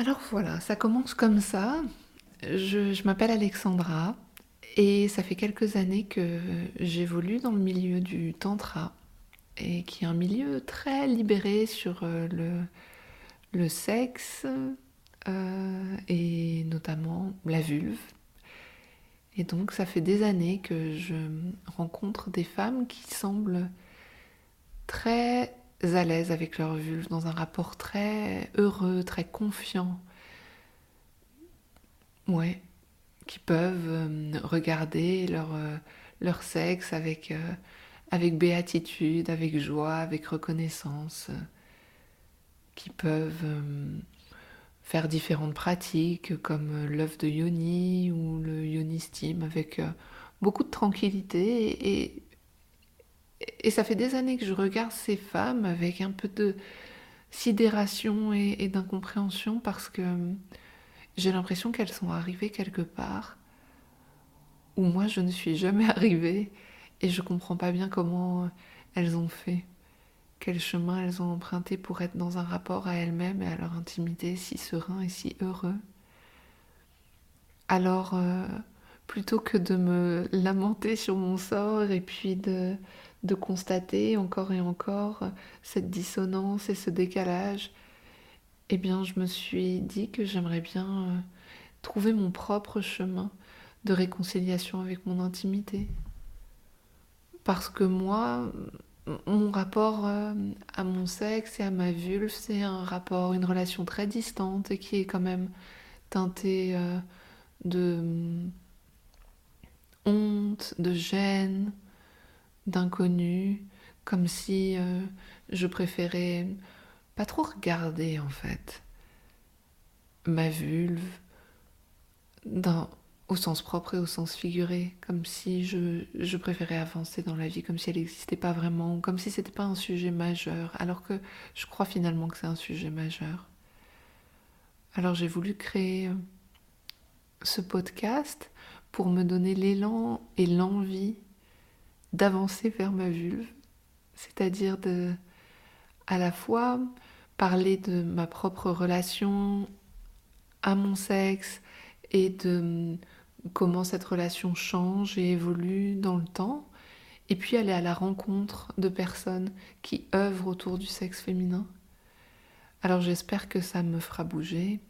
Alors voilà, ça commence comme ça. Je, m'appelle Alexandra et ça fait quelques années que j'évolue dans le milieu du tantra et qui est un milieu très libéré sur euh, le, sexe euh, et notamment la vulve. Et donc ça fait des années que je rencontre des femmes qui semblent très à l'aise avec leur vulve, dans un rapport très heureux, très confiant. Ouais, qui peuvent euh, regarder leur, euh, leur sexe avec, euh, avec béatitude, avec joie, avec reconnaissance, qui peuvent faire différentes pratiques comme l'œuf de yoni ou le yoni steam avec beaucoup de tranquillité et, et ça fait des années que je regarde ces femmes avec un peu de sidération et, d'incompréhension parce que j'ai l'impression qu'elles sont arrivées quelque part où moi je ne suis jamais arrivée et je comprends pas bien comment elles ont fait, quel chemin elles ont emprunté pour être dans un rapport à elles-mêmes et à leur intimité si serein et si heureux. Alors, euh, plutôt que de me lamenter sur mon sort et puis de, de constater encore et encore cette dissonance et ce décalage, eh bien je me suis dit que j'aimerais bien euh, trouver mon propre chemin de réconciliation avec mon intimité. Parce que moi, mon rapport euh, à mon sexe et à ma vulve, c'est un rapport, une relation très distante et qui est quand même teintée euh, de honte, de gêne, d'inconnu, comme si euh, je préférais pas trop regarder en fait ma vulve au sens propre et au sens figuré, comme si je, je préférais avancer dans la vie, comme si elle n'existait pas vraiment, comme si c'était pas un sujet majeur, alors que je crois finalement que c'est un sujet majeur. Alors j'ai voulu créer euh, ce podcast pour me donner l'élan et l'envie d'avancer vers ma vulve, c'est-à-dire de à la fois parler de ma propre relation à mon sexe et de comment cette relation change et évolue dans le temps, et puis aller à la rencontre de personnes qui œuvrent autour du sexe féminin. Alors j'espère que ça me fera bouger,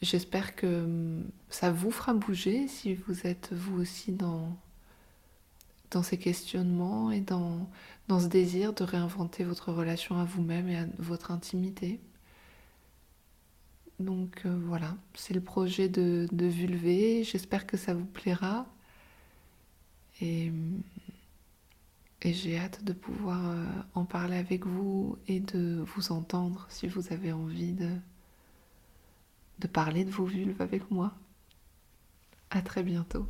j'espère que ça vous fera bouger si vous êtes vous aussi dans dans ces questionnements et dans, ce désir de réinventer votre relation à vous-même et à votre intimité. Donc euh, voilà, c'est le projet de, de Vulvé. J'espère que ça vous plaira. Et, et j'ai hâte de pouvoir euh, en parler avec vous et de vous entendre si vous avez envie de, de parler de vos vulves avec moi. À très bientôt.